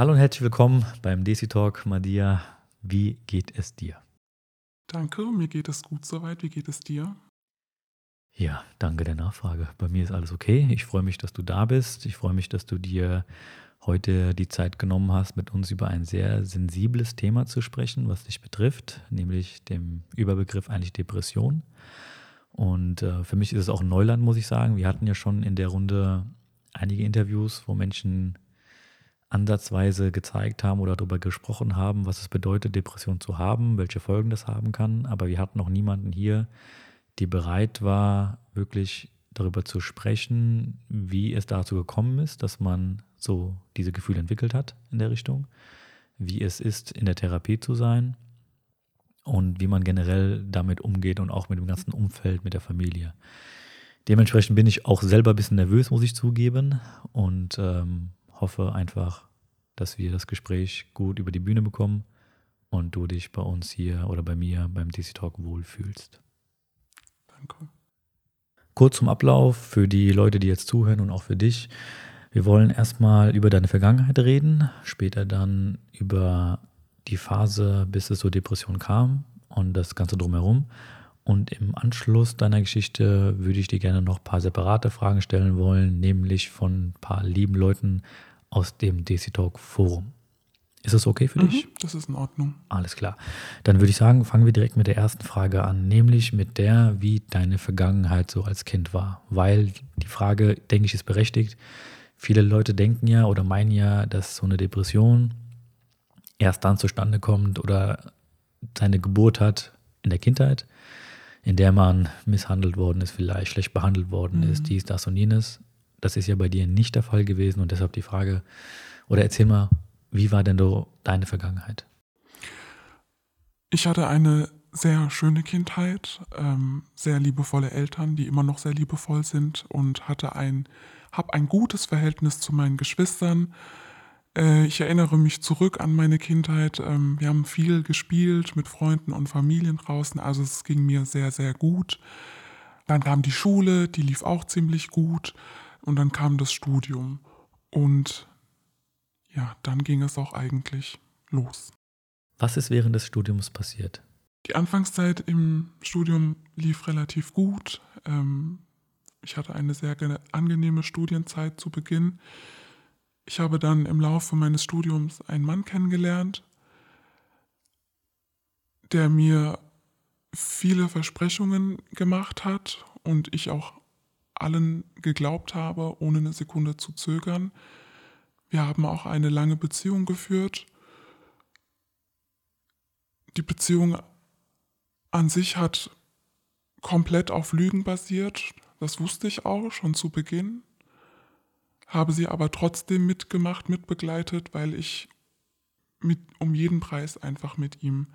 Hallo und herzlich willkommen beim Desi Talk. Madia, wie geht es dir? Danke, mir geht es gut soweit. Wie geht es dir? Ja, danke der Nachfrage. Bei mir ist alles okay. Ich freue mich, dass du da bist. Ich freue mich, dass du dir heute die Zeit genommen hast, mit uns über ein sehr sensibles Thema zu sprechen, was dich betrifft, nämlich dem Überbegriff eigentlich Depression. Und äh, für mich ist es auch Neuland, muss ich sagen. Wir hatten ja schon in der Runde einige Interviews, wo Menschen ansatzweise gezeigt haben oder darüber gesprochen haben, was es bedeutet, Depression zu haben, welche Folgen das haben kann. Aber wir hatten noch niemanden hier, die bereit war, wirklich darüber zu sprechen, wie es dazu gekommen ist, dass man so diese Gefühle entwickelt hat in der Richtung, wie es ist, in der Therapie zu sein und wie man generell damit umgeht und auch mit dem ganzen Umfeld, mit der Familie. Dementsprechend bin ich auch selber ein bisschen nervös, muss ich zugeben, und ähm, hoffe einfach, dass wir das Gespräch gut über die Bühne bekommen und du dich bei uns hier oder bei mir beim DC Talk wohlfühlst. Danke. Kurz zum Ablauf für die Leute, die jetzt zuhören und auch für dich. Wir wollen erstmal über deine Vergangenheit reden, später dann über die Phase, bis es zur Depression kam und das Ganze drumherum. Und im Anschluss deiner Geschichte würde ich dir gerne noch ein paar separate Fragen stellen wollen, nämlich von ein paar lieben Leuten aus dem DC Talk Forum. Ist das okay für Mhm, dich? das ist in Ordnung. Alles klar. Dann würde ich sagen, fangen wir direkt mit der ersten Frage an, nämlich mit der, wie deine Vergangenheit so als Kind war. Weil die Frage, denke ich, ist berechtigt. Viele Leute denken ja oder meinen ja, dass so eine Depression erst dann zustande kommt oder seine Geburt hat in der Kindheit, in der man misshandelt worden ist, vielleicht schlecht behandelt worden Mhm. ist, dies, das und jenes. Das ist ja bei dir nicht der Fall gewesen und deshalb die Frage, oder erzähl mal, wie war denn so deine Vergangenheit? Ich hatte eine sehr schöne Kindheit, ähm, sehr liebevolle Eltern, die immer noch sehr liebevoll sind und hatte ein, habe ein gutes Verhältnis zu meinen Geschwistern. Äh, ich erinnere mich zurück an meine Kindheit. Ähm, wir haben viel gespielt mit Freunden und Familien draußen, also es ging mir sehr, sehr gut. Dann kam die Schule, die lief auch ziemlich gut und dann kam das Studium und ja, dann ging es auch eigentlich los. Was ist während des Studiums passiert? Die Anfangszeit im Studium lief relativ gut. Ähm, ich hatte eine sehr ge- angenehme Studienzeit zu Beginn. Ich habe dann im Laufe meines Studiums einen Mann kennengelernt, der mir viele Versprechungen gemacht hat und ich auch allen geglaubt habe, ohne eine Sekunde zu zögern. Wir haben auch eine lange Beziehung geführt. Die Beziehung an sich hat komplett auf Lügen basiert. Das wusste ich auch schon zu Beginn. Habe sie aber trotzdem mitgemacht, mitbegleitet, weil ich mit, um jeden Preis einfach mit ihm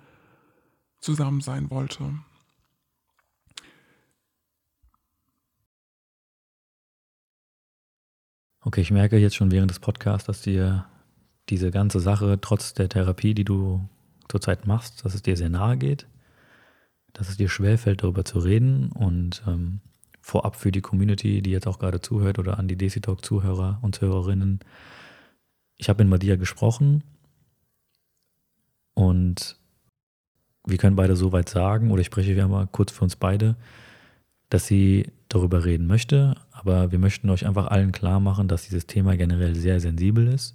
zusammen sein wollte. Okay, ich merke jetzt schon während des Podcasts, dass dir diese ganze Sache, trotz der Therapie, die du zurzeit machst, dass es dir sehr nahe geht, dass es dir schwerfällt, darüber zu reden und ähm, vorab für die Community, die jetzt auch gerade zuhört oder an die Desi Talk Zuhörer und Zuhörerinnen, ich habe mit Madia gesprochen und wir können beide so weit sagen, oder ich spreche wieder mal kurz für uns beide, dass sie darüber reden möchte, aber wir möchten euch einfach allen klar machen, dass dieses Thema generell sehr sensibel ist,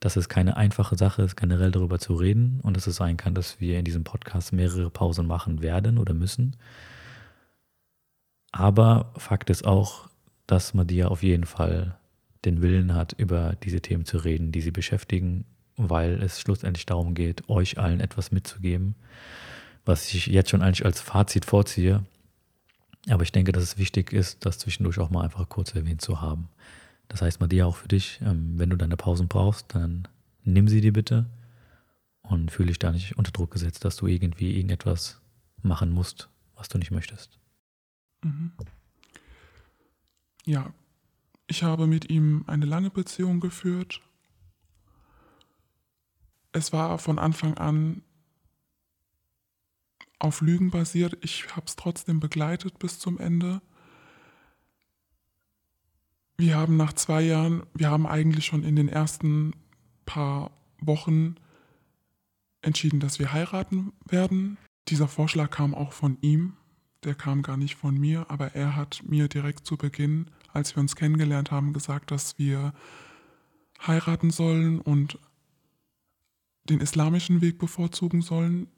dass es keine einfache Sache ist, generell darüber zu reden und dass es sein kann, dass wir in diesem Podcast mehrere Pausen machen werden oder müssen. Aber Fakt ist auch, dass Madia auf jeden Fall den Willen hat, über diese Themen zu reden, die sie beschäftigen, weil es schlussendlich darum geht, euch allen etwas mitzugeben, was ich jetzt schon eigentlich als Fazit vorziehe. Aber ich denke, dass es wichtig ist, das zwischendurch auch mal einfach kurz erwähnt zu haben. Das heißt, Madia, auch für dich, ähm, wenn du deine Pausen brauchst, dann nimm sie dir bitte und fühle dich da nicht unter Druck gesetzt, dass du irgendwie irgendetwas machen musst, was du nicht möchtest. Mhm. Ja, ich habe mit ihm eine lange Beziehung geführt. Es war von Anfang an auf Lügen basiert. Ich habe es trotzdem begleitet bis zum Ende. Wir haben nach zwei Jahren, wir haben eigentlich schon in den ersten paar Wochen entschieden, dass wir heiraten werden. Dieser Vorschlag kam auch von ihm, der kam gar nicht von mir, aber er hat mir direkt zu Beginn, als wir uns kennengelernt haben, gesagt, dass wir heiraten sollen und den islamischen Weg bevorzugen sollen.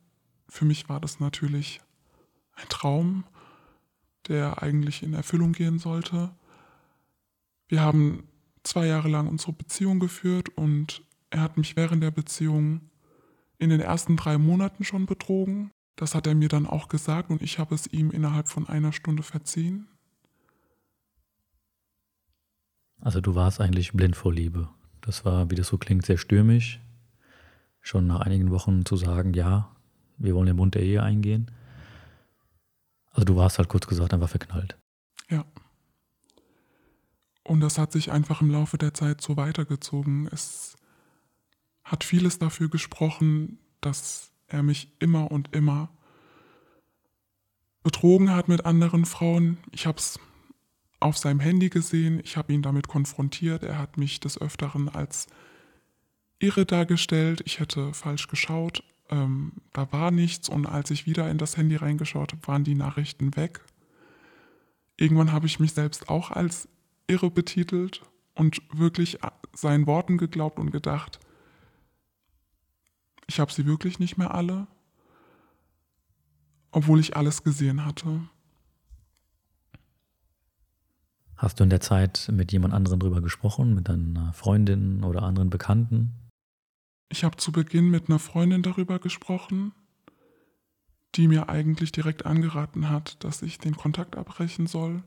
Für mich war das natürlich ein Traum, der eigentlich in Erfüllung gehen sollte. Wir haben zwei Jahre lang unsere Beziehung geführt und er hat mich während der Beziehung in den ersten drei Monaten schon betrogen. Das hat er mir dann auch gesagt und ich habe es ihm innerhalb von einer Stunde verziehen. Also du warst eigentlich blind vor Liebe. Das war, wie das so klingt, sehr stürmisch. Schon nach einigen Wochen zu sagen, ja, wir wollen den Bund der Ehe eingehen. Also du warst halt kurz gesagt einfach verknallt. Ja. Und das hat sich einfach im Laufe der Zeit so weitergezogen. Es hat vieles dafür gesprochen, dass er mich immer und immer betrogen hat mit anderen Frauen. Ich habe es auf seinem Handy gesehen, ich habe ihn damit konfrontiert, er hat mich des Öfteren als irre dargestellt, ich hätte falsch geschaut, ähm, da war nichts und als ich wieder in das Handy reingeschaut habe, waren die Nachrichten weg. Irgendwann habe ich mich selbst auch als irre betitelt und wirklich seinen Worten geglaubt und gedacht, ich habe sie wirklich nicht mehr alle, obwohl ich alles gesehen hatte. Hast du in der Zeit mit jemand anderem drüber gesprochen, mit deiner Freundin oder anderen Bekannten? Ich habe zu Beginn mit einer Freundin darüber gesprochen, die mir eigentlich direkt angeraten hat, dass ich den Kontakt abbrechen soll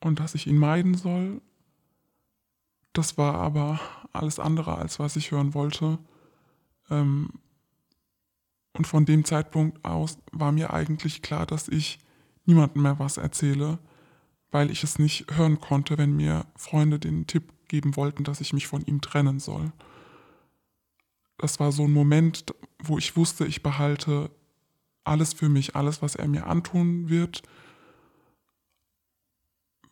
und dass ich ihn meiden soll. Das war aber alles andere, als was ich hören wollte. Ähm, und von dem Zeitpunkt aus war mir eigentlich klar, dass ich niemandem mehr was erzähle, weil ich es nicht hören konnte, wenn mir Freunde den Tipp geben wollten, dass ich mich von ihm trennen soll. Das war so ein Moment, wo ich wusste, ich behalte alles für mich, alles, was er mir antun wird,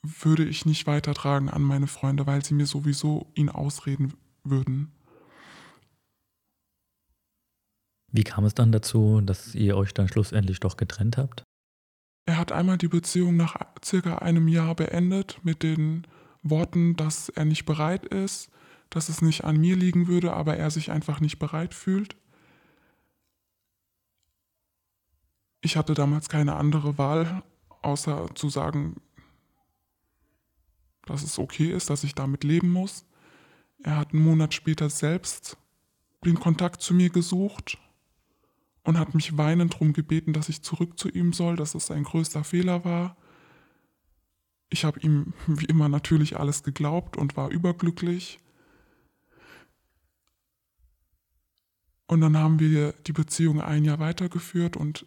würde ich nicht weitertragen an meine Freunde, weil sie mir sowieso ihn ausreden würden. Wie kam es dann dazu, dass ihr euch dann schlussendlich doch getrennt habt? Er hat einmal die Beziehung nach circa einem Jahr beendet mit den Worten, dass er nicht bereit ist, dass es nicht an mir liegen würde, aber er sich einfach nicht bereit fühlt. Ich hatte damals keine andere Wahl, außer zu sagen, dass es okay ist, dass ich damit leben muss. Er hat einen Monat später selbst den Kontakt zu mir gesucht und hat mich weinend darum gebeten, dass ich zurück zu ihm soll, dass es sein größter Fehler war. Ich habe ihm wie immer natürlich alles geglaubt und war überglücklich. Und dann haben wir die Beziehung ein Jahr weitergeführt und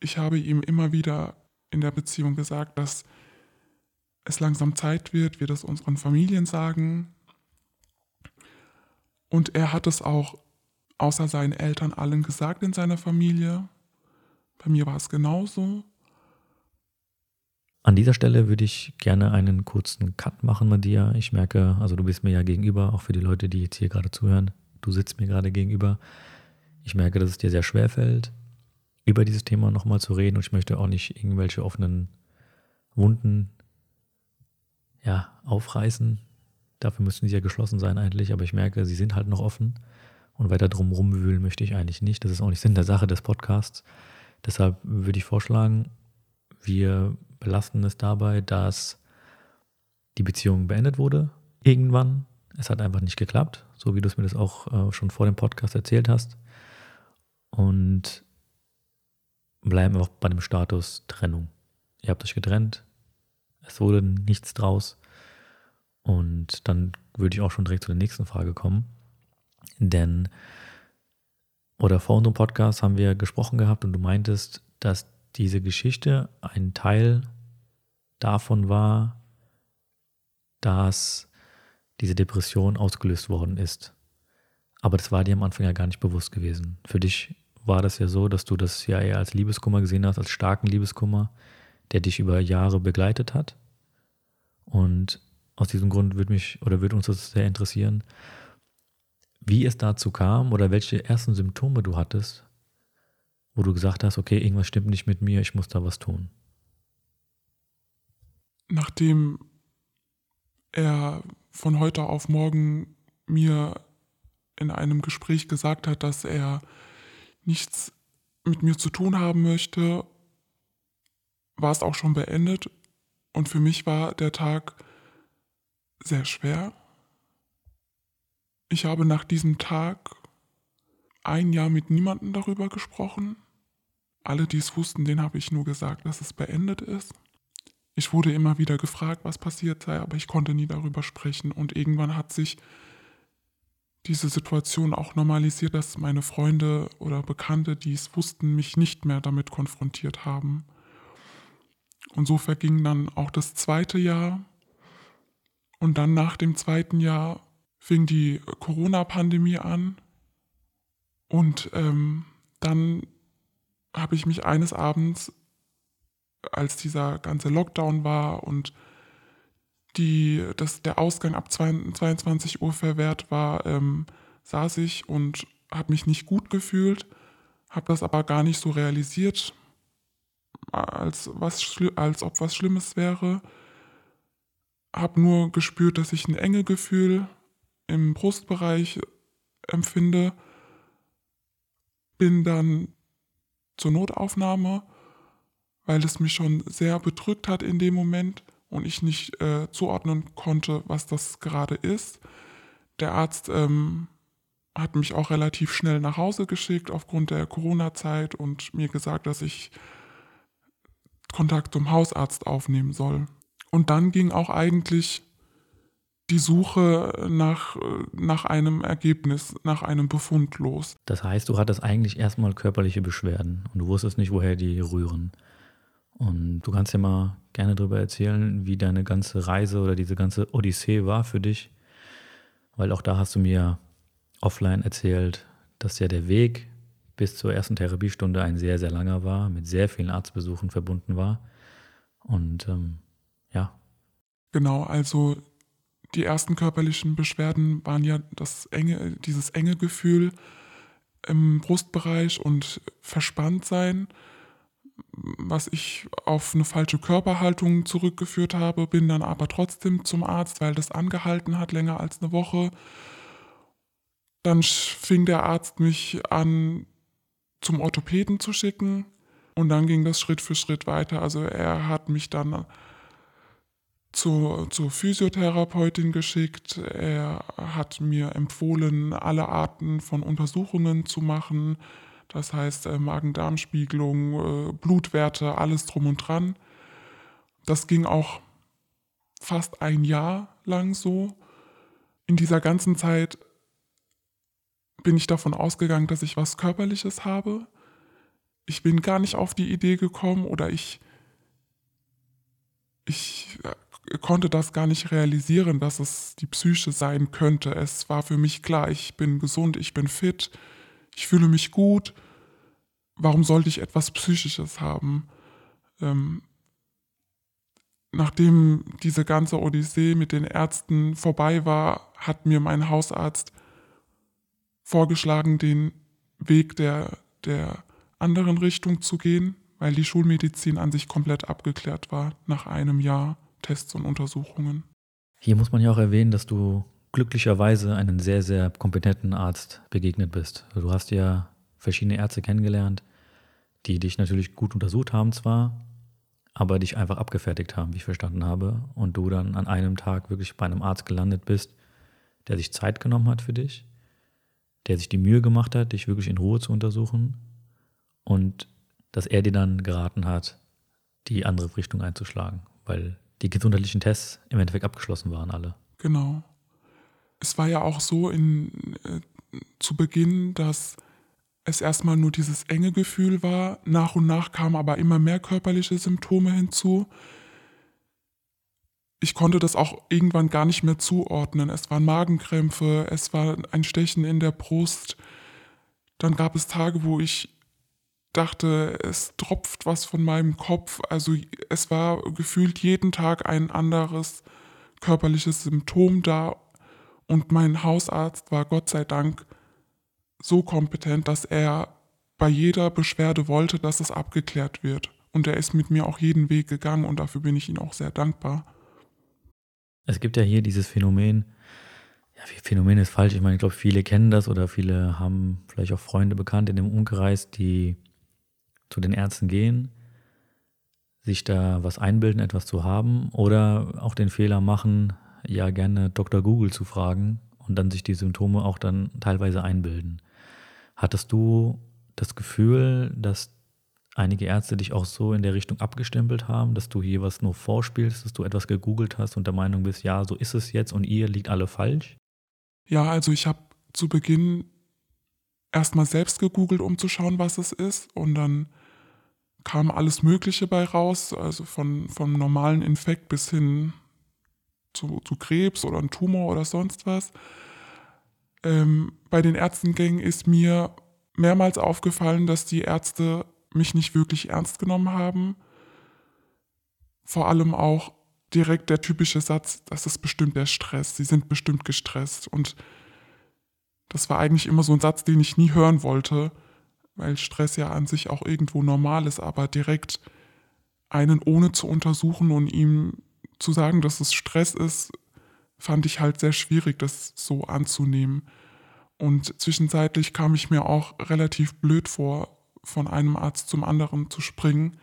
ich habe ihm immer wieder in der Beziehung gesagt, dass es langsam Zeit wird, wir das unseren Familien sagen. Und er hat es auch außer seinen Eltern allen gesagt in seiner Familie. Bei mir war es genauso. An dieser Stelle würde ich gerne einen kurzen Cut machen bei dir. Ich merke, also du bist mir ja gegenüber, auch für die Leute, die jetzt hier gerade zuhören. Du sitzt mir gerade gegenüber. Ich merke, dass es dir sehr schwer fällt, über dieses Thema nochmal zu reden und ich möchte auch nicht irgendwelche offenen Wunden ja, aufreißen. Dafür müssten sie ja geschlossen sein eigentlich, aber ich merke, sie sind halt noch offen. Und weiter drum rumwühlen möchte ich eigentlich nicht. Das ist auch nicht Sinn der Sache des Podcasts. Deshalb würde ich vorschlagen, wir belasten es dabei, dass die Beziehung beendet wurde. Irgendwann. Es hat einfach nicht geklappt, so wie du es mir das auch äh, schon vor dem Podcast erzählt hast. Und bleiben auch bei dem Status Trennung. Ihr habt euch getrennt. Es wurde nichts draus. Und dann würde ich auch schon direkt zu der nächsten Frage kommen. Denn, oder vor unserem Podcast haben wir gesprochen gehabt und du meintest, dass diese Geschichte ein Teil davon war, dass diese Depression ausgelöst worden ist. Aber das war dir am Anfang ja gar nicht bewusst gewesen. Für dich war das ja so, dass du das ja eher als Liebeskummer gesehen hast, als starken Liebeskummer, der dich über Jahre begleitet hat. Und aus diesem Grund würde mich oder würde uns das sehr interessieren, wie es dazu kam oder welche ersten Symptome du hattest, wo du gesagt hast, okay, irgendwas stimmt nicht mit mir, ich muss da was tun. Nachdem er von heute auf morgen mir in einem Gespräch gesagt hat, dass er nichts mit mir zu tun haben möchte, war es auch schon beendet. Und für mich war der Tag sehr schwer. Ich habe nach diesem Tag ein Jahr mit niemandem darüber gesprochen. Alle, die es wussten, denen habe ich nur gesagt, dass es beendet ist. Ich wurde immer wieder gefragt, was passiert sei, aber ich konnte nie darüber sprechen. Und irgendwann hat sich diese Situation auch normalisiert, dass meine Freunde oder Bekannte, die es wussten, mich nicht mehr damit konfrontiert haben. Und so verging dann auch das zweite Jahr. Und dann nach dem zweiten Jahr fing die Corona-Pandemie an. Und ähm, dann habe ich mich eines Abends, als dieser ganze Lockdown war und die, dass der Ausgang ab 22 Uhr verwehrt war, ähm, saß ich und habe mich nicht gut gefühlt, habe das aber gar nicht so realisiert, als, was, als ob was Schlimmes wäre. Habe nur gespürt, dass ich ein enge Gefühl im Brustbereich empfinde. Bin dann zur Notaufnahme, weil es mich schon sehr bedrückt hat in dem Moment und ich nicht äh, zuordnen konnte, was das gerade ist. Der Arzt ähm, hat mich auch relativ schnell nach Hause geschickt aufgrund der Corona-Zeit und mir gesagt, dass ich Kontakt zum Hausarzt aufnehmen soll. Und dann ging auch eigentlich die Suche nach, nach einem Ergebnis, nach einem Befund los. Das heißt, du hattest eigentlich erstmal körperliche Beschwerden und du wusstest nicht, woher die rühren. Und du kannst ja mal gerne darüber erzählen, wie deine ganze Reise oder diese ganze Odyssee war für dich. Weil auch da hast du mir offline erzählt, dass ja der Weg bis zur ersten Therapiestunde ein sehr, sehr langer war, mit sehr vielen Arztbesuchen verbunden war. Und ähm, ja. Genau, also die ersten körperlichen Beschwerden waren ja das enge, dieses enge Gefühl im Brustbereich und verspannt sein was ich auf eine falsche Körperhaltung zurückgeführt habe, bin dann aber trotzdem zum Arzt, weil das angehalten hat länger als eine Woche. Dann fing der Arzt mich an, zum Orthopäden zu schicken und dann ging das Schritt für Schritt weiter. Also er hat mich dann zur, zur Physiotherapeutin geschickt. Er hat mir empfohlen, alle Arten von Untersuchungen zu machen das heißt äh, Magen-Darm-Spiegelung, äh, Blutwerte, alles drum und dran. Das ging auch fast ein Jahr lang so. In dieser ganzen Zeit bin ich davon ausgegangen, dass ich was Körperliches habe. Ich bin gar nicht auf die Idee gekommen oder ich, ich äh, konnte das gar nicht realisieren, dass es die Psyche sein könnte. Es war für mich klar, ich bin gesund, ich bin fit, ich fühle mich gut. Warum sollte ich etwas Psychisches haben? Ähm, nachdem diese ganze Odyssee mit den Ärzten vorbei war, hat mir mein Hausarzt vorgeschlagen, den Weg der, der anderen Richtung zu gehen, weil die Schulmedizin an sich komplett abgeklärt war nach einem Jahr Tests und Untersuchungen. Hier muss man ja auch erwähnen, dass du glücklicherweise einen sehr, sehr kompetenten Arzt begegnet bist. Du hast ja verschiedene Ärzte kennengelernt, die dich natürlich gut untersucht haben zwar, aber dich einfach abgefertigt haben, wie ich verstanden habe. Und du dann an einem Tag wirklich bei einem Arzt gelandet bist, der sich Zeit genommen hat für dich, der sich die Mühe gemacht hat, dich wirklich in Ruhe zu untersuchen und dass er dir dann geraten hat, die andere Richtung einzuschlagen, weil die gesundheitlichen Tests im Endeffekt abgeschlossen waren alle. Genau es war ja auch so in, äh, zu Beginn, dass es erstmal nur dieses enge Gefühl war. Nach und nach kamen aber immer mehr körperliche Symptome hinzu. Ich konnte das auch irgendwann gar nicht mehr zuordnen. Es waren Magenkrämpfe, es war ein Stechen in der Brust. Dann gab es Tage, wo ich dachte, es tropft was von meinem Kopf. Also es war gefühlt jeden Tag ein anderes körperliches Symptom da Und mein Hausarzt war Gott sei Dank so kompetent, dass er bei jeder Beschwerde wollte, dass es abgeklärt wird. Und er ist mit mir auch jeden Weg gegangen und dafür bin ich ihm auch sehr dankbar. Es gibt ja hier dieses Phänomen, ja, Phänomen ist falsch. Ich meine, ich glaube, viele kennen das oder viele haben vielleicht auch Freunde bekannt in dem Umkreis, die zu den Ärzten gehen, sich da was einbilden, etwas zu haben oder auch den Fehler machen, ja gerne Dr. Google zu fragen und dann sich die Symptome auch dann teilweise einbilden. Hattest du das Gefühl, dass einige Ärzte dich auch so in der Richtung abgestempelt haben, dass du hier was nur vorspielst, dass du etwas gegoogelt hast und der Meinung bist, ja, so ist es jetzt und ihr liegt alle falsch? Ja, also ich habe zu Beginn erstmal selbst gegoogelt, um zu schauen, was es ist und dann kam alles Mögliche bei raus, also von, vom normalen Infekt bis hin zu, zu Krebs oder ein Tumor oder sonst was. Ähm, bei den Ärztengängen ist mir mehrmals aufgefallen, dass die Ärzte mich nicht wirklich ernst genommen haben. Vor allem auch direkt der typische Satz, das ist bestimmt der Stress, sie sind bestimmt gestresst. Und das war eigentlich immer so ein Satz, den ich nie hören wollte, weil Stress ja an sich auch irgendwo normal ist, aber direkt einen ohne zu untersuchen und ihm zu sagen, dass es Stress ist, fand ich halt sehr schwierig, das so anzunehmen. Und zwischenzeitlich kam ich mir auch relativ blöd vor, von einem Arzt zum anderen zu springen.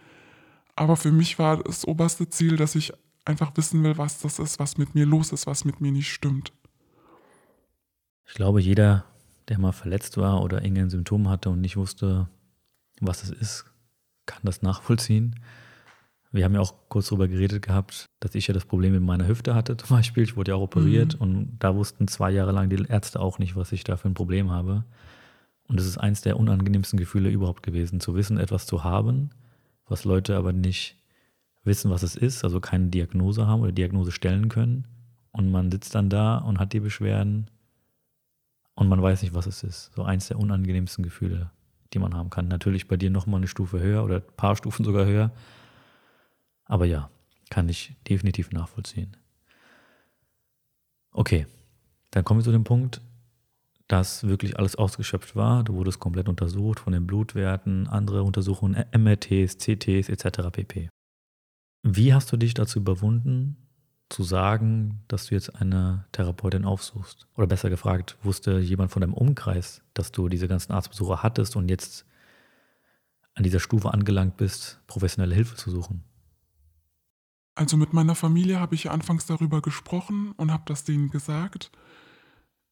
Aber für mich war das oberste Ziel, dass ich einfach wissen will, was das ist, was mit mir los ist, was mit mir nicht stimmt. Ich glaube, jeder, der mal verletzt war oder irgendein Symptom hatte und nicht wusste, was es ist, kann das nachvollziehen. Wir haben ja auch kurz darüber geredet gehabt, dass ich ja das Problem mit meiner Hüfte hatte zum Beispiel. Ich wurde ja auch operiert mhm. und da wussten zwei Jahre lang die Ärzte auch nicht, was ich da für ein Problem habe. Und es ist eins der unangenehmsten Gefühle überhaupt gewesen, zu wissen, etwas zu haben, was Leute aber nicht wissen, was es ist, also keine Diagnose haben oder Diagnose stellen können. Und man sitzt dann da und hat die Beschwerden und man weiß nicht, was es ist. So eins der unangenehmsten Gefühle, die man haben kann. Natürlich bei dir nochmal eine Stufe höher oder ein paar Stufen sogar höher. Aber ja, kann ich definitiv nachvollziehen. Okay, dann kommen wir zu dem Punkt, dass wirklich alles ausgeschöpft war. Du wurdest komplett untersucht von den Blutwerten, andere Untersuchungen, MRTs, CTs etc. pp. Wie hast du dich dazu überwunden, zu sagen, dass du jetzt eine Therapeutin aufsuchst? Oder besser gefragt, wusste jemand von deinem Umkreis, dass du diese ganzen Arztbesuche hattest und jetzt an dieser Stufe angelangt bist, professionelle Hilfe zu suchen? Also mit meiner Familie habe ich anfangs darüber gesprochen und habe das denen gesagt.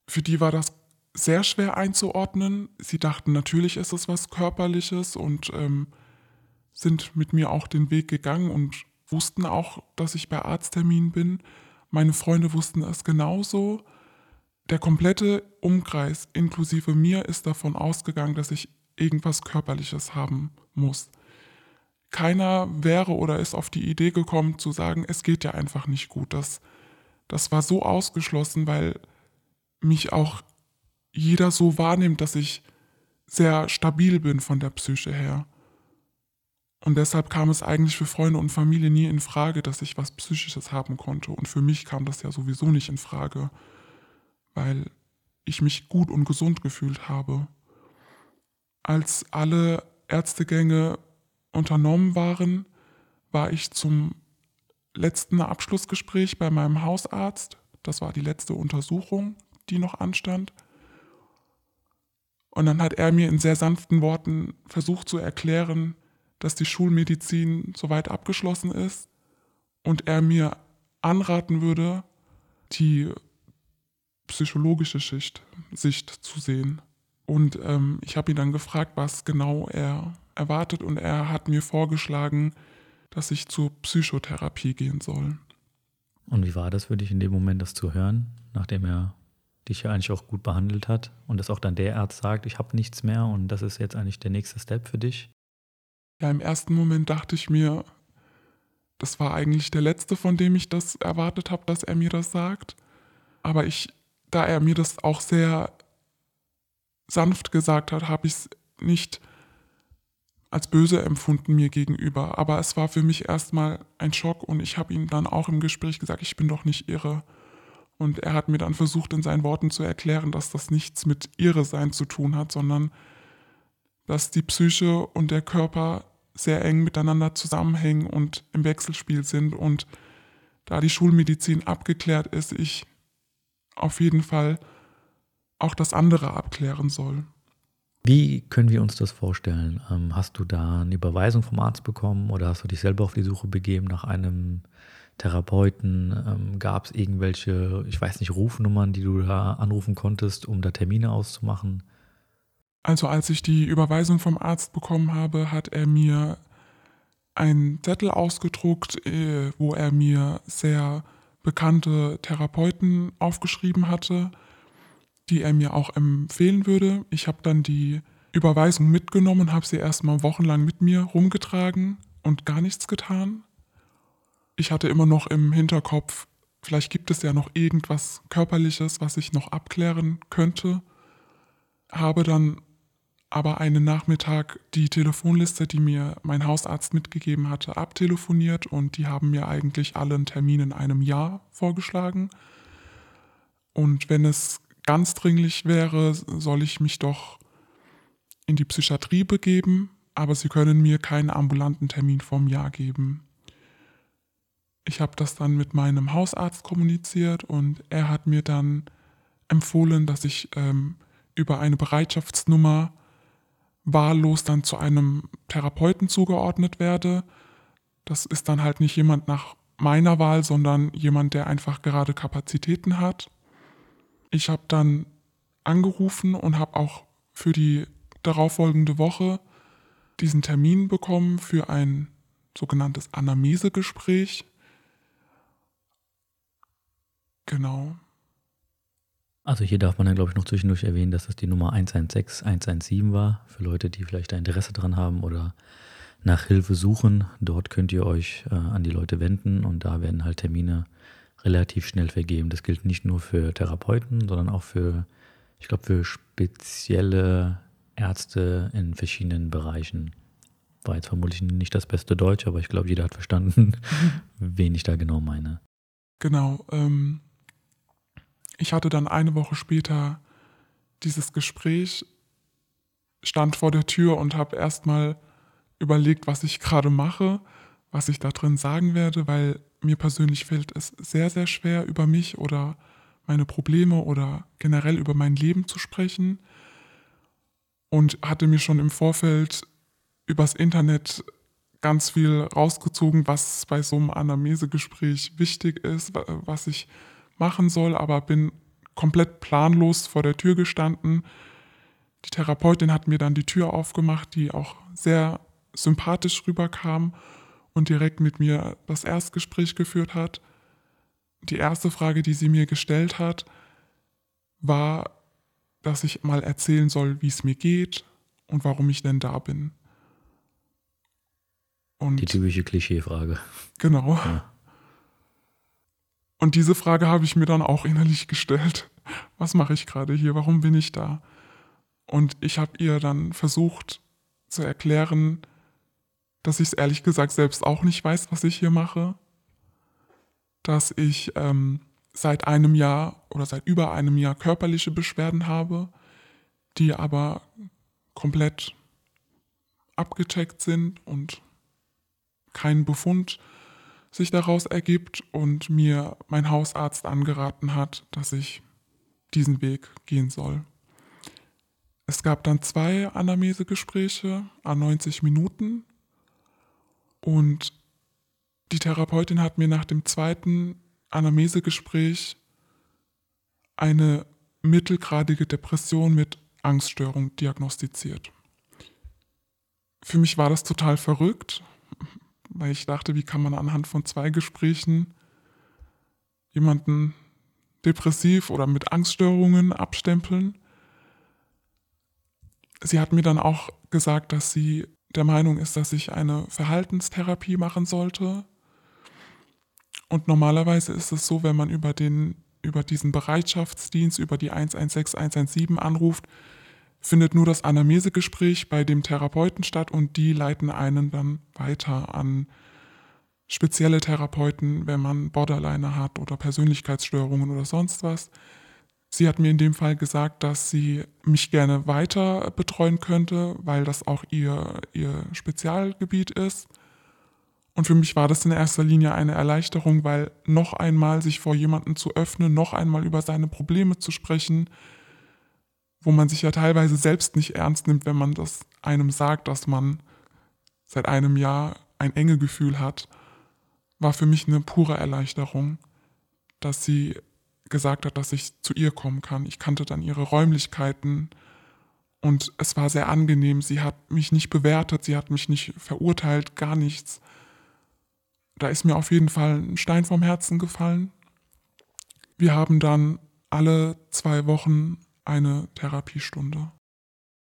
Für die war das sehr schwer einzuordnen. Sie dachten, natürlich ist es was Körperliches und ähm, sind mit mir auch den Weg gegangen und wussten auch, dass ich bei Arztterminen bin. Meine Freunde wussten es genauso. Der komplette Umkreis, inklusive mir, ist davon ausgegangen, dass ich irgendwas Körperliches haben muss. Keiner wäre oder ist auf die Idee gekommen zu sagen, es geht ja einfach nicht gut. Das, das war so ausgeschlossen, weil mich auch jeder so wahrnimmt, dass ich sehr stabil bin von der Psyche her. Und deshalb kam es eigentlich für Freunde und Familie nie in Frage, dass ich was Psychisches haben konnte. Und für mich kam das ja sowieso nicht in Frage, weil ich mich gut und gesund gefühlt habe. Als alle Ärztegänge unternommen waren, war ich zum letzten Abschlussgespräch bei meinem Hausarzt. Das war die letzte Untersuchung, die noch anstand. Und dann hat er mir in sehr sanften Worten versucht zu erklären, dass die Schulmedizin soweit abgeschlossen ist und er mir anraten würde, die psychologische Schicht, Sicht zu sehen. Und ähm, ich habe ihn dann gefragt, was genau er erwartet und er hat mir vorgeschlagen, dass ich zur Psychotherapie gehen soll. Und wie war das für dich in dem Moment, das zu hören, nachdem er dich ja eigentlich auch gut behandelt hat und dass auch dann der Arzt sagt, ich habe nichts mehr und das ist jetzt eigentlich der nächste Step für dich? Ja, im ersten Moment dachte ich mir, das war eigentlich der letzte, von dem ich das erwartet habe, dass er mir das sagt. Aber ich, da er mir das auch sehr sanft gesagt hat, habe ich es nicht als böse empfunden mir gegenüber. Aber es war für mich erstmal ein Schock und ich habe ihm dann auch im Gespräch gesagt, ich bin doch nicht irre. Und er hat mir dann versucht, in seinen Worten zu erklären, dass das nichts mit ihre Sein zu tun hat, sondern dass die Psyche und der Körper sehr eng miteinander zusammenhängen und im Wechselspiel sind. Und da die Schulmedizin abgeklärt ist, ich auf jeden Fall auch das andere abklären soll. Wie können wir uns das vorstellen? Ähm, hast du da eine Überweisung vom Arzt bekommen oder hast du dich selber auf die Suche begeben nach einem Therapeuten? Ähm, Gab es irgendwelche, ich weiß nicht, Rufnummern, die du da anrufen konntest, um da Termine auszumachen? Also als ich die Überweisung vom Arzt bekommen habe, hat er mir einen Zettel ausgedruckt, äh, wo er mir sehr bekannte Therapeuten aufgeschrieben hatte die er mir auch empfehlen würde. Ich habe dann die Überweisung mitgenommen und habe sie erstmal wochenlang mit mir rumgetragen und gar nichts getan. Ich hatte immer noch im Hinterkopf, vielleicht gibt es ja noch irgendwas Körperliches, was ich noch abklären könnte. Habe dann aber einen Nachmittag die Telefonliste, die mir mein Hausarzt mitgegeben hatte, abtelefoniert und die haben mir eigentlich alle einen Termin in einem Jahr vorgeschlagen. Und wenn es ganz dringlich wäre, soll ich mich doch in die Psychiatrie begeben, aber sie können mir keinen ambulanten Termin vom Jahr geben. Ich habe das dann mit meinem Hausarzt kommuniziert und er hat mir dann empfohlen, dass ich ähm, über eine Bereitschaftsnummer wahllos dann zu einem Therapeuten zugeordnet werde. Das ist dann halt nicht jemand nach meiner Wahl, sondern jemand, der einfach gerade Kapazitäten hat ich habe dann angerufen und habe auch für die darauffolgende Woche diesen Termin bekommen für ein sogenanntes Anamnesegespräch. Genau. Also hier darf man dann, glaube ich, noch zwischendurch erwähnen, dass das die Nummer 116 117 war, für Leute, die vielleicht da Interesse dran haben oder nach Hilfe suchen. Dort könnt ihr euch äh, an die Leute wenden und da werden halt Termine relativ schnell vergeben. Das gilt nicht nur für Therapeuten, sondern auch für, ich glaube, für spezielle Ärzte in verschiedenen Bereichen. War jetzt vermutlich nicht das beste Deutsch, aber ich glaube, jeder hat verstanden, wen ich da genau meine. Genau. Ähm, ich hatte dann eine Woche später dieses Gespräch, stand vor der Tür und habe erstmal überlegt, was ich gerade mache, was ich da drin sagen werde, weil mir persönlich fällt es sehr, sehr schwer, über mich oder meine Probleme oder generell über mein Leben zu sprechen. Und hatte mir schon im Vorfeld übers Internet ganz viel rausgezogen, was bei so einem Anamnesegespräch wichtig ist, was ich machen soll, aber bin komplett planlos vor der Tür gestanden. Die Therapeutin hat mir dann die Tür aufgemacht, die auch sehr sympathisch rüberkam und direkt mit mir das Erstgespräch geführt hat. Die erste Frage, die sie mir gestellt hat, war, dass ich mal erzählen soll, wie es mir geht und warum ich denn da bin. Und die typische Klischeefrage. Genau. Ja. Und diese Frage habe ich mir dann auch innerlich gestellt. Was mache ich gerade hier? Warum bin ich da? Und ich habe ihr dann versucht zu erklären, dass ich es ehrlich gesagt selbst auch nicht weiß, was ich hier mache. Dass ich ähm, seit einem Jahr oder seit über einem Jahr körperliche Beschwerden habe, die aber komplett abgecheckt sind und kein Befund sich daraus ergibt und mir mein Hausarzt angeraten hat, dass ich diesen Weg gehen soll. Es gab dann zwei Anamnesegespräche an 90 Minuten und die Therapeutin hat mir nach dem zweiten Anamnesegespräch eine mittelgradige Depression mit Angststörung diagnostiziert. Für mich war das total verrückt, weil ich dachte, wie kann man anhand von zwei Gesprächen jemanden depressiv oder mit Angststörungen abstempeln. Sie hat mir dann auch gesagt, dass sie der Meinung ist, dass ich eine Verhaltenstherapie machen sollte. Und normalerweise ist es so, wenn man über, den, über diesen Bereitschaftsdienst, über die 116, 117 anruft, findet nur das Anamnesegespräch bei dem Therapeuten statt und die leiten einen dann weiter an spezielle Therapeuten, wenn man Borderline hat oder Persönlichkeitsstörungen oder sonst was. Sie hat mir in dem Fall gesagt, dass sie mich gerne weiter betreuen könnte, weil das auch ihr, ihr Spezialgebiet ist. Und für mich war das in erster Linie eine Erleichterung, weil noch einmal sich vor jemanden zu öffnen, noch einmal über seine Probleme zu sprechen, wo man sich ja teilweise selbst nicht ernst nimmt, wenn man das einem sagt, dass man seit einem Jahr ein enge Gefühl hat, war für mich eine pure Erleichterung, dass sie gesagt hat, dass ich zu ihr kommen kann. Ich kannte dann ihre Räumlichkeiten und es war sehr angenehm. Sie hat mich nicht bewertet, sie hat mich nicht verurteilt, gar nichts. Da ist mir auf jeden Fall ein Stein vom Herzen gefallen. Wir haben dann alle zwei Wochen eine Therapiestunde.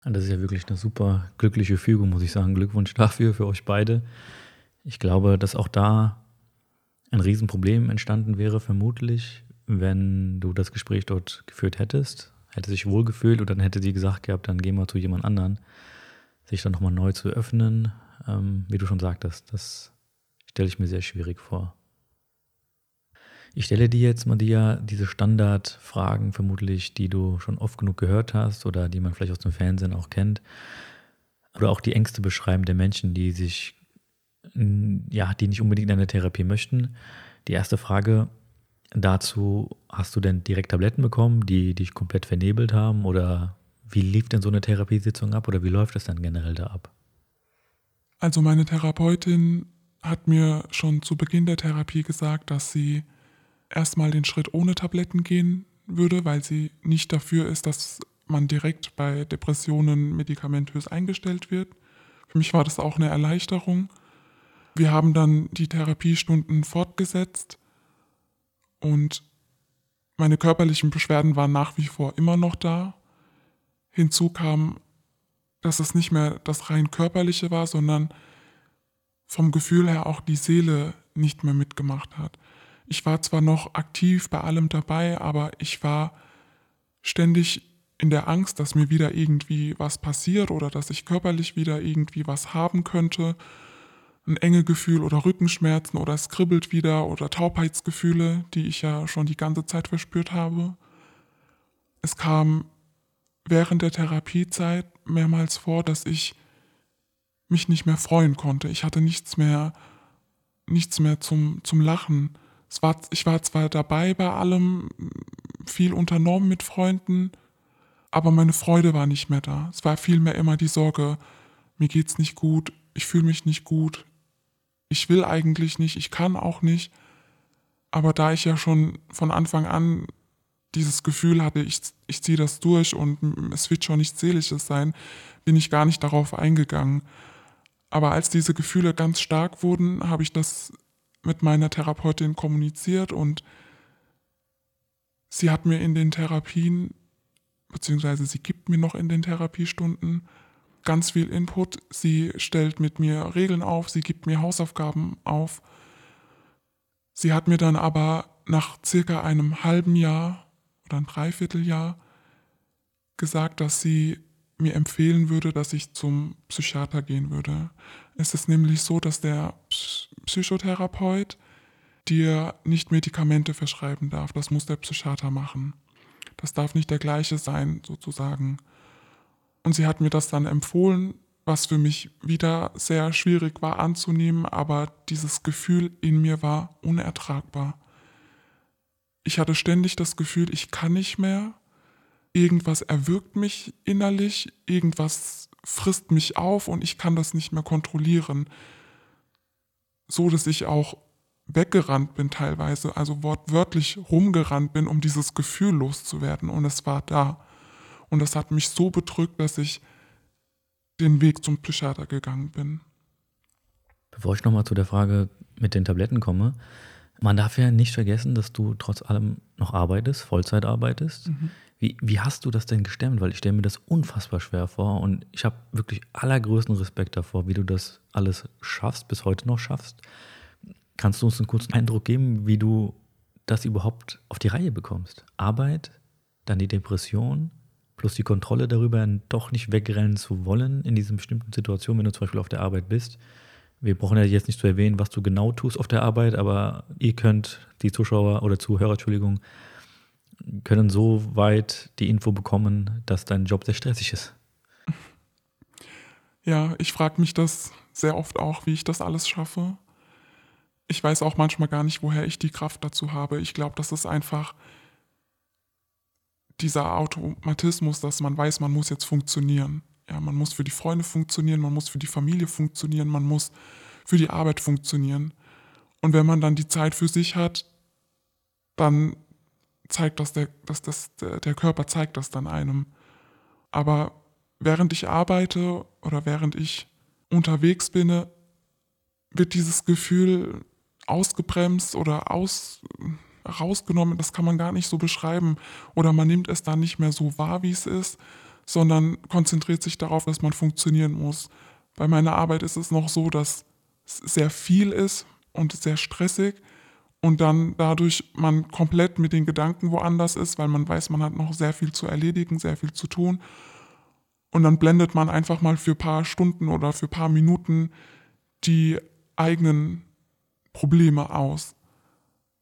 Das ist ja wirklich eine super glückliche Fügung, muss ich sagen. Glückwunsch dafür, für euch beide. Ich glaube, dass auch da ein Riesenproblem entstanden wäre, vermutlich, wenn du das Gespräch dort geführt hättest. Hätte sich wohlgefühlt und dann hätte sie gesagt gehabt, dann geh mal zu jemand anderen. Sich dann nochmal neu zu öffnen, ähm, wie du schon sagtest, das stelle ich mir sehr schwierig vor. Ich stelle dir jetzt mal dir diese Standardfragen vermutlich, die du schon oft genug gehört hast oder die man vielleicht aus dem Fernsehen auch kennt. Oder auch die Ängste beschreiben der Menschen, die sich, ja, die nicht unbedingt eine Therapie möchten. Die erste Frage dazu, hast du denn direkt Tabletten bekommen, die dich komplett vernebelt haben? Oder wie lief denn so eine Therapiesitzung ab oder wie läuft es dann generell da ab? Also meine Therapeutin hat mir schon zu Beginn der Therapie gesagt, dass sie erstmal den Schritt ohne Tabletten gehen würde, weil sie nicht dafür ist, dass man direkt bei Depressionen medikamentös eingestellt wird. Für mich war das auch eine Erleichterung. Wir haben dann die Therapiestunden fortgesetzt und meine körperlichen Beschwerden waren nach wie vor immer noch da. Hinzu kam, dass es nicht mehr das rein körperliche war, sondern vom Gefühl her auch die Seele nicht mehr mitgemacht hat. Ich war zwar noch aktiv bei allem dabei, aber ich war ständig in der Angst, dass mir wieder irgendwie was passiert oder dass ich körperlich wieder irgendwie was haben könnte. Ein enge Gefühl oder Rückenschmerzen oder es kribbelt wieder oder Taubheitsgefühle, die ich ja schon die ganze Zeit verspürt habe. Es kam während der Therapiezeit mehrmals vor, dass ich mich nicht mehr freuen konnte. Ich hatte nichts mehr, nichts mehr zum, zum Lachen. Es war, ich war zwar dabei bei allem, viel unternommen mit Freunden, aber meine Freude war nicht mehr da. Es war vielmehr immer die Sorge, mir geht's nicht gut, ich fühle mich nicht gut, ich will eigentlich nicht, ich kann auch nicht. Aber da ich ja schon von Anfang an dieses Gefühl hatte, ich, ich ziehe das durch und es wird schon nichts Seelisches sein, bin ich gar nicht darauf eingegangen. Aber als diese Gefühle ganz stark wurden, habe ich das mit meiner Therapeutin kommuniziert und sie hat mir in den Therapien, beziehungsweise sie gibt mir noch in den Therapiestunden ganz viel Input. Sie stellt mit mir Regeln auf, sie gibt mir Hausaufgaben auf. Sie hat mir dann aber nach circa einem halben Jahr oder ein Dreivierteljahr gesagt, dass sie mir empfehlen würde, dass ich zum Psychiater gehen würde. Es ist nämlich so, dass der Psychotherapeut dir nicht Medikamente verschreiben darf. Das muss der Psychiater machen. Das darf nicht der gleiche sein, sozusagen. Und sie hat mir das dann empfohlen, was für mich wieder sehr schwierig war anzunehmen, aber dieses Gefühl in mir war unertragbar. Ich hatte ständig das Gefühl, ich kann nicht mehr, irgendwas erwürgt mich innerlich, irgendwas frisst mich auf und ich kann das nicht mehr kontrollieren. So dass ich auch weggerannt bin teilweise, also wortwörtlich rumgerannt bin, um dieses Gefühl loszuwerden und es war da. Und das hat mich so bedrückt, dass ich den Weg zum Psychiater gegangen bin. Bevor ich nochmal zu der Frage mit den Tabletten komme, man darf ja nicht vergessen, dass du trotz allem noch arbeitest, Vollzeit arbeitest. Mhm. Wie, wie hast du das denn gestemmt? Weil ich stelle mir das unfassbar schwer vor und ich habe wirklich allergrößten Respekt davor, wie du das alles schaffst, bis heute noch schaffst. Kannst du uns einen kurzen Eindruck geben, wie du das überhaupt auf die Reihe bekommst? Arbeit, dann die Depression, plus die Kontrolle darüber, doch nicht wegrennen zu wollen in diesen bestimmten Situationen, wenn du zum Beispiel auf der Arbeit bist. Wir brauchen ja jetzt nicht zu erwähnen, was du genau tust auf der Arbeit, aber ihr könnt, die Zuschauer oder Zuhörer, Entschuldigung, können so weit die Info bekommen, dass dein Job sehr stressig ist. Ja, ich frage mich das sehr oft auch, wie ich das alles schaffe. Ich weiß auch manchmal gar nicht, woher ich die Kraft dazu habe. Ich glaube, das ist einfach dieser Automatismus, dass man weiß, man muss jetzt funktionieren. Ja, man muss für die Freunde funktionieren, man muss für die Familie funktionieren, man muss für die Arbeit funktionieren. Und wenn man dann die Zeit für sich hat, dann zeigt das der, dass das, der, Körper zeigt das dann einem. Aber während ich arbeite oder während ich unterwegs bin, wird dieses Gefühl ausgebremst oder aus, rausgenommen. Das kann man gar nicht so beschreiben. Oder man nimmt es dann nicht mehr so wahr, wie es ist, sondern konzentriert sich darauf, dass man funktionieren muss. Bei meiner Arbeit ist es noch so, dass es sehr viel ist und sehr stressig und dann dadurch man komplett mit den Gedanken woanders ist, weil man weiß, man hat noch sehr viel zu erledigen, sehr viel zu tun. Und dann blendet man einfach mal für ein paar Stunden oder für ein paar Minuten die eigenen Probleme aus.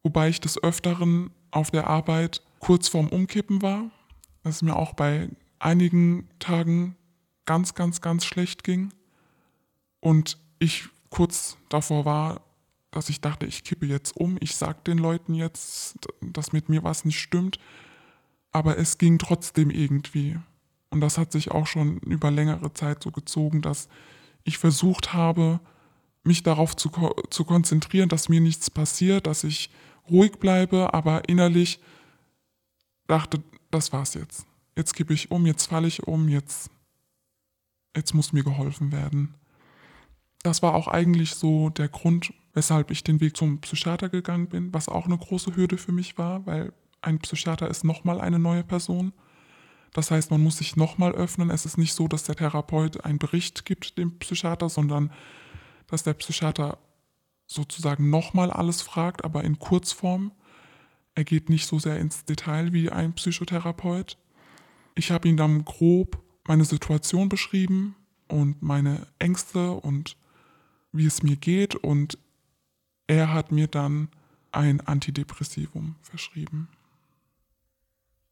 Wobei ich des Öfteren auf der Arbeit kurz vorm Umkippen war, dass es mir auch bei einigen Tagen ganz, ganz, ganz schlecht ging. Und ich kurz davor war, dass ich dachte, ich kippe jetzt um, ich sage den Leuten jetzt, dass mit mir was nicht stimmt. Aber es ging trotzdem irgendwie. Und das hat sich auch schon über längere Zeit so gezogen, dass ich versucht habe, mich darauf zu, zu konzentrieren, dass mir nichts passiert, dass ich ruhig bleibe, aber innerlich dachte, das war's jetzt. Jetzt kippe ich um, jetzt falle ich um, jetzt, jetzt muss mir geholfen werden. Das war auch eigentlich so der Grund, weshalb ich den Weg zum Psychiater gegangen bin, was auch eine große Hürde für mich war, weil ein Psychiater ist nochmal eine neue Person. Das heißt, man muss sich nochmal öffnen. Es ist nicht so, dass der Therapeut einen Bericht gibt dem Psychiater, sondern dass der Psychiater sozusagen nochmal alles fragt, aber in Kurzform. Er geht nicht so sehr ins Detail wie ein Psychotherapeut. Ich habe ihm dann grob meine Situation beschrieben und meine Ängste und wie es mir geht und er hat mir dann ein Antidepressivum verschrieben.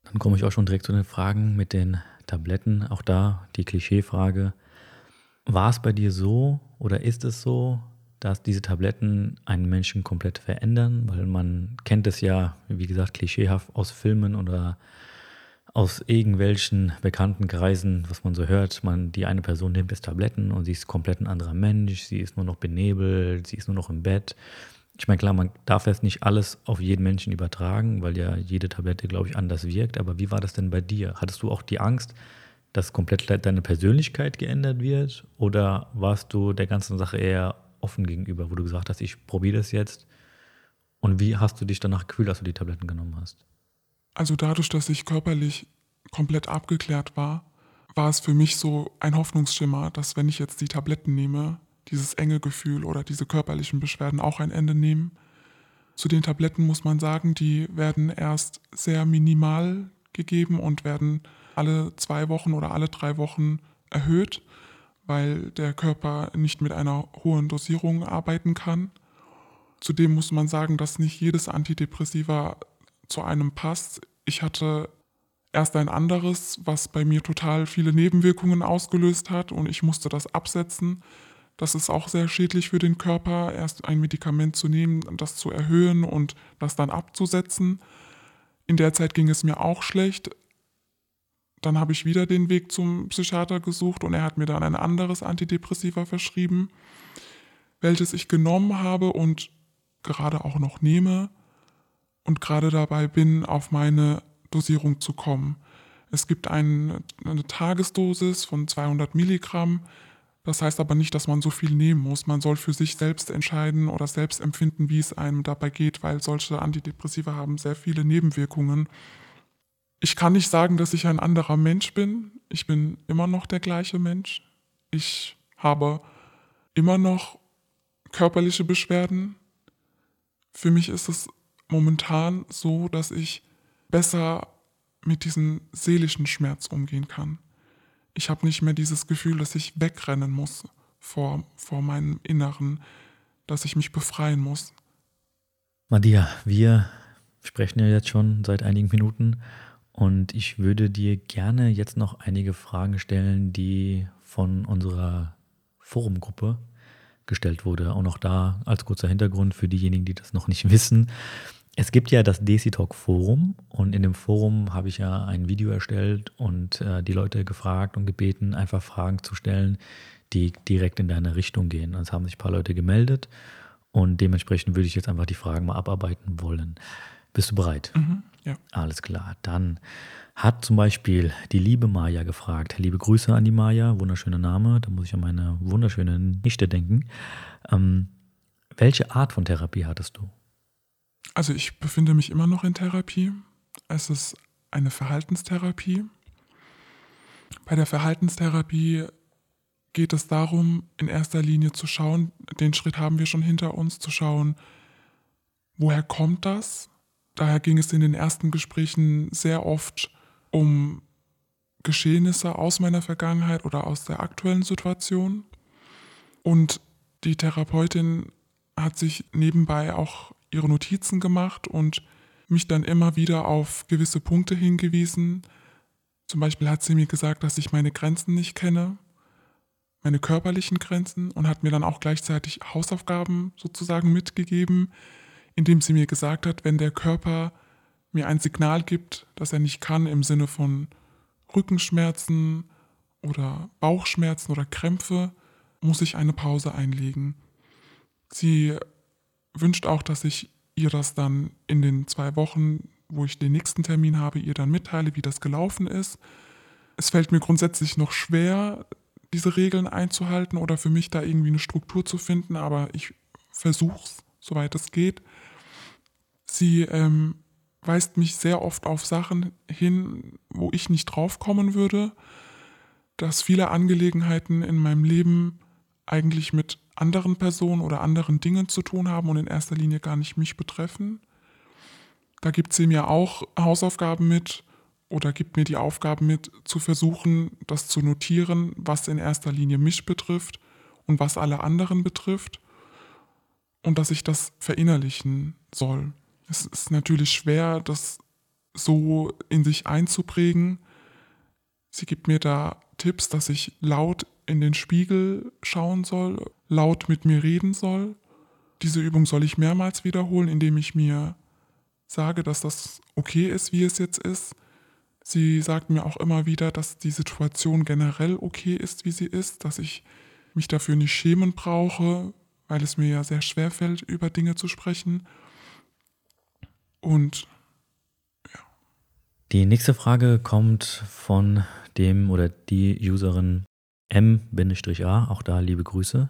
Dann komme ich auch schon direkt zu den Fragen mit den Tabletten. Auch da die Klischeefrage. War es bei dir so oder ist es so, dass diese Tabletten einen Menschen komplett verändern? Weil man kennt es ja, wie gesagt, klischeehaft aus Filmen oder aus irgendwelchen bekannten Kreisen, was man so hört. Man, die eine Person nimmt jetzt Tabletten und sie ist komplett ein anderer Mensch, sie ist nur noch benebelt, sie ist nur noch im Bett ich meine, klar, man darf jetzt nicht alles auf jeden Menschen übertragen, weil ja jede Tablette, glaube ich, anders wirkt. Aber wie war das denn bei dir? Hattest du auch die Angst, dass komplett deine Persönlichkeit geändert wird? Oder warst du der ganzen Sache eher offen gegenüber, wo du gesagt hast, ich probiere das jetzt? Und wie hast du dich danach gefühlt, als du die Tabletten genommen hast? Also dadurch, dass ich körperlich komplett abgeklärt war, war es für mich so ein Hoffnungsschimmer, dass wenn ich jetzt die Tabletten nehme, dieses enge Gefühl oder diese körperlichen Beschwerden auch ein Ende nehmen. Zu den Tabletten muss man sagen, die werden erst sehr minimal gegeben und werden alle zwei Wochen oder alle drei Wochen erhöht, weil der Körper nicht mit einer hohen Dosierung arbeiten kann. Zudem muss man sagen, dass nicht jedes Antidepressiva zu einem passt. Ich hatte erst ein anderes, was bei mir total viele Nebenwirkungen ausgelöst hat und ich musste das absetzen. Das ist auch sehr schädlich für den Körper, erst ein Medikament zu nehmen, das zu erhöhen und das dann abzusetzen. In der Zeit ging es mir auch schlecht. Dann habe ich wieder den Weg zum Psychiater gesucht und er hat mir dann ein anderes Antidepressiva verschrieben, welches ich genommen habe und gerade auch noch nehme und gerade dabei bin, auf meine Dosierung zu kommen. Es gibt eine, eine Tagesdosis von 200 Milligramm, das heißt aber nicht, dass man so viel nehmen muss. Man soll für sich selbst entscheiden oder selbst empfinden, wie es einem dabei geht, weil solche Antidepressiva haben sehr viele Nebenwirkungen. Ich kann nicht sagen, dass ich ein anderer Mensch bin. Ich bin immer noch der gleiche Mensch. Ich habe immer noch körperliche Beschwerden. Für mich ist es momentan so, dass ich besser mit diesem seelischen Schmerz umgehen kann. Ich habe nicht mehr dieses Gefühl, dass ich wegrennen muss vor, vor meinem Inneren, dass ich mich befreien muss. Madia, wir sprechen ja jetzt schon seit einigen Minuten und ich würde dir gerne jetzt noch einige Fragen stellen, die von unserer Forumgruppe gestellt wurde. Auch da als kurzer Hintergrund für diejenigen, die das noch nicht wissen. Es gibt ja das Desitalk Forum und in dem Forum habe ich ja ein Video erstellt und äh, die Leute gefragt und gebeten, einfach Fragen zu stellen, die direkt in deine Richtung gehen. Es haben sich ein paar Leute gemeldet und dementsprechend würde ich jetzt einfach die Fragen mal abarbeiten wollen. Bist du bereit? Mhm, ja. Alles klar. Dann hat zum Beispiel die liebe Maja gefragt. Liebe Grüße an die Maja, wunderschöner Name. Da muss ich an meine wunderschöne Nichte denken. Ähm, welche Art von Therapie hattest du? Also ich befinde mich immer noch in Therapie. Es ist eine Verhaltenstherapie. Bei der Verhaltenstherapie geht es darum, in erster Linie zu schauen, den Schritt haben wir schon hinter uns, zu schauen, woher kommt das? Daher ging es in den ersten Gesprächen sehr oft um Geschehnisse aus meiner Vergangenheit oder aus der aktuellen Situation. Und die Therapeutin hat sich nebenbei auch ihre Notizen gemacht und mich dann immer wieder auf gewisse Punkte hingewiesen. Zum Beispiel hat sie mir gesagt, dass ich meine Grenzen nicht kenne, meine körperlichen Grenzen und hat mir dann auch gleichzeitig Hausaufgaben sozusagen mitgegeben, indem sie mir gesagt hat, wenn der Körper mir ein Signal gibt, dass er nicht kann im Sinne von Rückenschmerzen oder Bauchschmerzen oder Krämpfe, muss ich eine Pause einlegen. Sie wünscht auch, dass ich ihr das dann in den zwei Wochen, wo ich den nächsten Termin habe, ihr dann mitteile, wie das gelaufen ist. Es fällt mir grundsätzlich noch schwer, diese Regeln einzuhalten oder für mich da irgendwie eine Struktur zu finden, aber ich versuche es, soweit es geht. Sie ähm, weist mich sehr oft auf Sachen hin, wo ich nicht drauf kommen würde, dass viele Angelegenheiten in meinem Leben eigentlich mit anderen Personen oder anderen Dingen zu tun haben und in erster Linie gar nicht mich betreffen. Da gibt sie mir auch Hausaufgaben mit oder gibt mir die Aufgabe mit, zu versuchen, das zu notieren, was in erster Linie mich betrifft und was alle anderen betrifft und dass ich das verinnerlichen soll. Es ist natürlich schwer, das so in sich einzuprägen. Sie gibt mir da Tipps, dass ich laut in den Spiegel schauen soll, laut mit mir reden soll. Diese Übung soll ich mehrmals wiederholen, indem ich mir sage, dass das okay ist, wie es jetzt ist. Sie sagt mir auch immer wieder, dass die Situation generell okay ist, wie sie ist, dass ich mich dafür nicht schämen brauche, weil es mir ja sehr schwer fällt, über Dinge zu sprechen. Und ja. Die nächste Frage kommt von dem oder die Userin M-A, auch da liebe Grüße.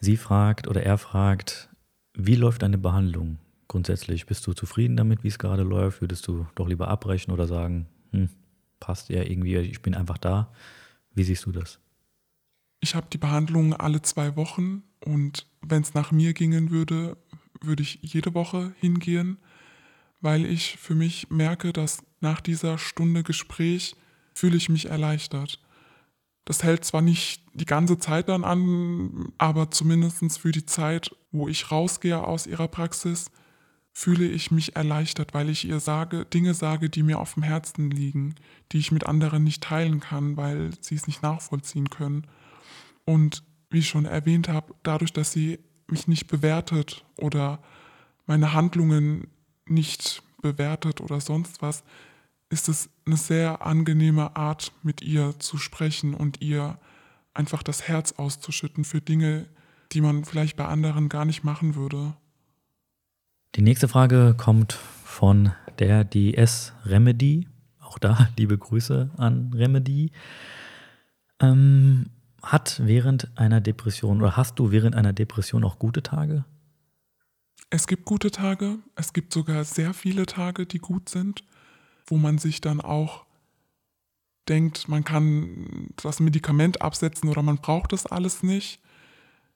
Sie fragt oder er fragt, wie läuft deine Behandlung grundsätzlich? Bist du zufrieden damit, wie es gerade läuft? Würdest du doch lieber abbrechen oder sagen, hm, passt ja irgendwie, ich bin einfach da? Wie siehst du das? Ich habe die Behandlung alle zwei Wochen und wenn es nach mir gingen würde, würde ich jede Woche hingehen, weil ich für mich merke, dass nach dieser Stunde Gespräch fühle ich mich erleichtert. Das hält zwar nicht die ganze Zeit dann an, aber zumindest für die Zeit, wo ich rausgehe aus ihrer Praxis, fühle ich mich erleichtert, weil ich ihr sage, Dinge sage, die mir auf dem Herzen liegen, die ich mit anderen nicht teilen kann, weil sie es nicht nachvollziehen können. Und wie ich schon erwähnt habe, dadurch, dass sie mich nicht bewertet oder meine Handlungen nicht bewertet oder sonst was, ist es eine sehr angenehme Art, mit ihr zu sprechen und ihr einfach das Herz auszuschütten für Dinge, die man vielleicht bei anderen gar nicht machen würde. Die nächste Frage kommt von der DS Remedy. Auch da liebe Grüße an Remedy. Ähm, hat während einer Depression oder hast du während einer Depression auch gute Tage? Es gibt gute Tage. Es gibt sogar sehr viele Tage, die gut sind wo man sich dann auch denkt, man kann das Medikament absetzen oder man braucht das alles nicht.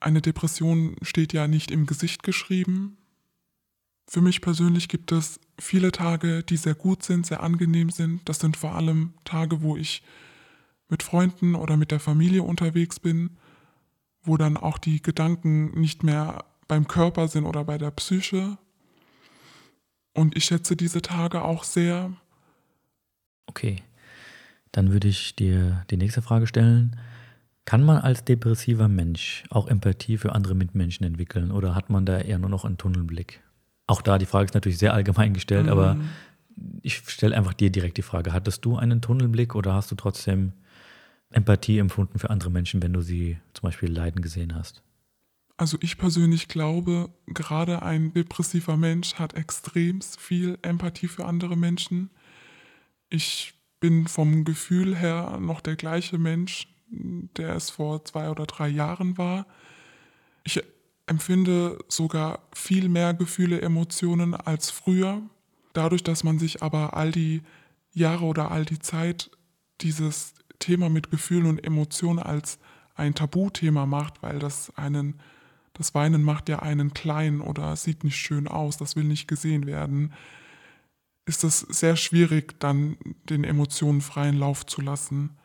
Eine Depression steht ja nicht im Gesicht geschrieben. Für mich persönlich gibt es viele Tage, die sehr gut sind, sehr angenehm sind. Das sind vor allem Tage, wo ich mit Freunden oder mit der Familie unterwegs bin, wo dann auch die Gedanken nicht mehr beim Körper sind oder bei der Psyche. Und ich schätze diese Tage auch sehr. Okay, dann würde ich dir die nächste Frage stellen. Kann man als depressiver Mensch auch Empathie für andere Mitmenschen entwickeln oder hat man da eher nur noch einen Tunnelblick? Auch da, die Frage ist natürlich sehr allgemein gestellt, mhm. aber ich stelle einfach dir direkt die Frage, hattest du einen Tunnelblick oder hast du trotzdem Empathie empfunden für andere Menschen, wenn du sie zum Beispiel leiden gesehen hast? Also ich persönlich glaube, gerade ein depressiver Mensch hat extrem viel Empathie für andere Menschen. Ich bin vom Gefühl her noch der gleiche Mensch, der es vor zwei oder drei Jahren war. Ich empfinde sogar viel mehr Gefühle, Emotionen als früher. Dadurch, dass man sich aber all die Jahre oder all die Zeit dieses Thema mit Gefühlen und Emotionen als ein Tabuthema macht, weil das einen, das Weinen macht ja einen klein oder sieht nicht schön aus, das will nicht gesehen werden, ist es sehr schwierig, dann den Emotionen freien Lauf zu lassen.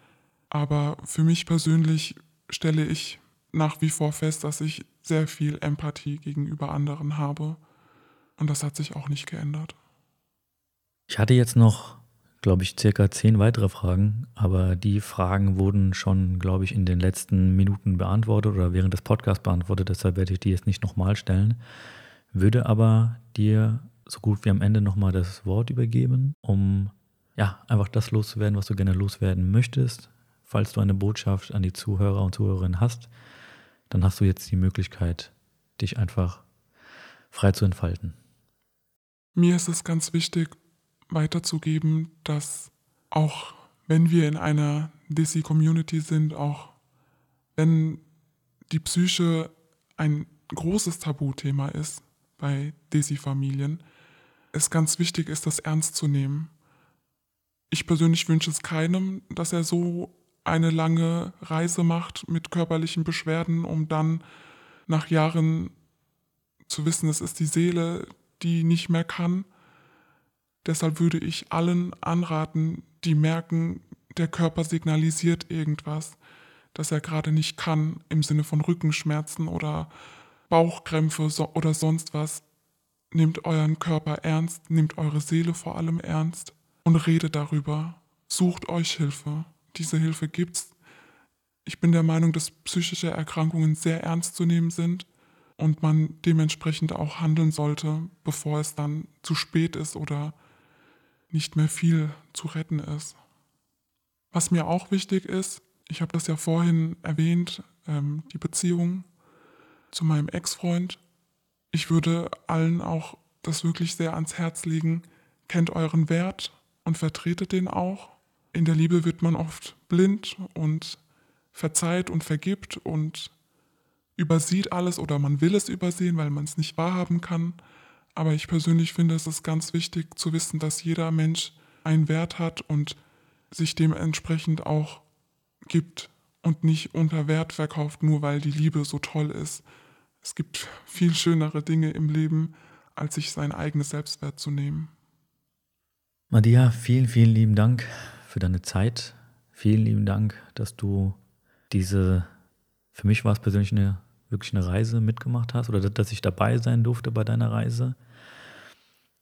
Aber für mich persönlich stelle ich nach wie vor fest, dass ich sehr viel Empathie gegenüber anderen habe. Und das hat sich auch nicht geändert. Ich hatte jetzt noch glaube ich, circa zehn weitere Fragen, aber die Fragen wurden schon, glaube ich, in den letzten Minuten beantwortet oder während des Podcasts beantwortet, deshalb werde ich die jetzt nicht nochmal stellen. Würde aber dir so gut wie am Ende nochmal das Wort übergeben, um ja, einfach das loszuwerden, was du gerne loswerden möchtest. Falls du eine Botschaft an die Zuhörer und Zuhörerinnen hast, dann hast du jetzt die Möglichkeit, dich einfach frei zu entfalten. Mir ist es ganz wichtig, weiterzugeben, dass auch wenn wir in einer DC-Community sind, auch wenn die Psyche ein großes Tabuthema ist bei DC-Familien, es ganz wichtig ist, das ernst zu nehmen. Ich persönlich wünsche es keinem, dass er so eine lange Reise macht mit körperlichen Beschwerden, um dann nach Jahren zu wissen, es ist die Seele, die nicht mehr kann Deshalb würde ich allen anraten, die merken, der Körper signalisiert irgendwas, dass er gerade nicht kann, im Sinne von Rückenschmerzen oder Bauchkrämpfe oder sonst was. Nehmt euren Körper ernst, nehmt eure Seele vor allem ernst und redet darüber. Sucht euch Hilfe. Diese Hilfe gibt's. Ich bin der Meinung, dass psychische Erkrankungen sehr ernst zu nehmen sind und man dementsprechend auch handeln sollte, bevor es dann zu spät ist oder nicht mehr viel zu retten ist. Was mir auch wichtig ist, ich habe das ja vorhin erwähnt, ähm, die Beziehung zu meinem Ex-Freund. Ich würde allen auch das wirklich sehr ans Herz legen. Kennt euren Wert und vertretet den auch. In der Liebe wird man oft blind und verzeiht und vergibt und übersieht alles oder man will es übersehen, weil man es nicht wahrhaben kann. Aber ich persönlich finde, es ist ganz wichtig zu wissen, dass jeder Mensch einen Wert hat und sich dementsprechend auch gibt und nicht unter Wert verkauft, nur weil die Liebe so toll ist. Es gibt viel schönere Dinge im Leben, als sich sein eigenes Selbstwert zu nehmen. Madia, vielen, vielen lieben Dank für deine Zeit. Vielen lieben Dank, dass du diese, für mich war es persönlich eine wirklich eine Reise mitgemacht hast oder dass ich dabei sein durfte bei deiner Reise.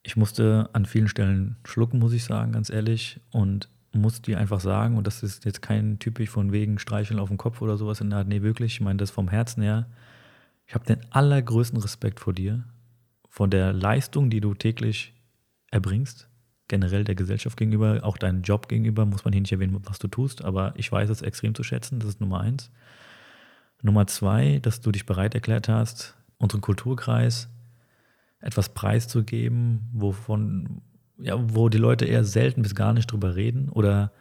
Ich musste an vielen Stellen schlucken, muss ich sagen, ganz ehrlich. Und muss dir einfach sagen, und das ist jetzt kein typisch von wegen Streicheln auf dem Kopf oder sowas in der Art, nee, wirklich, ich meine das vom Herzen her. Ich habe den allergrößten Respekt vor dir, vor der Leistung, die du täglich erbringst, generell der Gesellschaft gegenüber, auch deinem Job gegenüber, muss man hier nicht erwähnen, was du tust, aber ich weiß es extrem zu schätzen, das ist Nummer eins. Nummer zwei, dass du dich bereit erklärt hast, unseren Kulturkreis etwas preiszugeben, wovon, ja, wo die Leute eher selten bis gar nicht drüber reden oder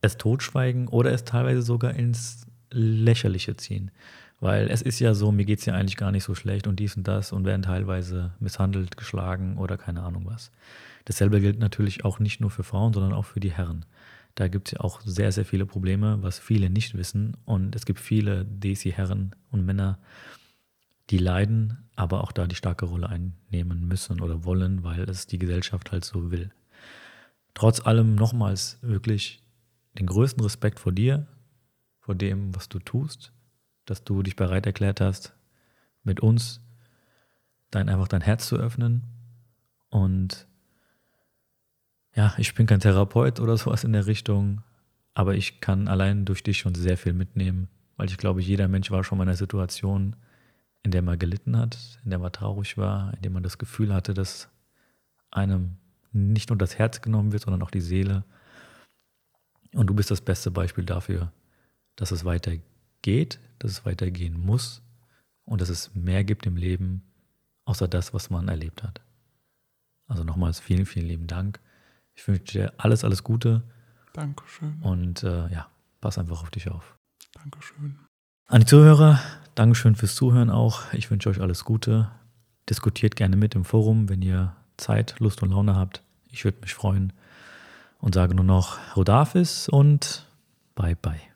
es totschweigen oder es teilweise sogar ins Lächerliche ziehen. Weil es ist ja so, mir geht es ja eigentlich gar nicht so schlecht und dies und das und werden teilweise misshandelt, geschlagen oder keine Ahnung was. Dasselbe gilt natürlich auch nicht nur für Frauen, sondern auch für die Herren. Da gibt es ja auch sehr, sehr viele Probleme, was viele nicht wissen. Und es gibt viele Desi-Herren und Männer, die leiden, aber auch da die starke Rolle einnehmen müssen oder wollen, weil es die Gesellschaft halt so will. Trotz allem nochmals wirklich den größten Respekt vor dir, vor dem, was du tust, dass du dich bereit erklärt hast, mit uns dein, einfach dein Herz zu öffnen. Und ja, ich bin kein Therapeut oder sowas in der Richtung, aber ich kann allein durch dich schon sehr viel mitnehmen, weil ich glaube, jeder Mensch war schon mal in einer Situation, in der man gelitten hat, in der man traurig war, in der man das Gefühl hatte, dass einem nicht nur das Herz genommen wird, sondern auch die Seele. Und du bist das beste Beispiel dafür, dass es weitergeht, dass es weitergehen muss und dass es mehr gibt im Leben, außer das, was man erlebt hat. Also nochmals vielen, vielen lieben Dank. Ich wünsche dir alles, alles Gute. Dankeschön. Und äh, ja, pass einfach auf dich auf. Dankeschön. An die Zuhörer, Dankeschön fürs Zuhören auch. Ich wünsche euch alles Gute. Diskutiert gerne mit im Forum, wenn ihr Zeit, Lust und Laune habt. Ich würde mich freuen und sage nur noch Rodafis und bye bye.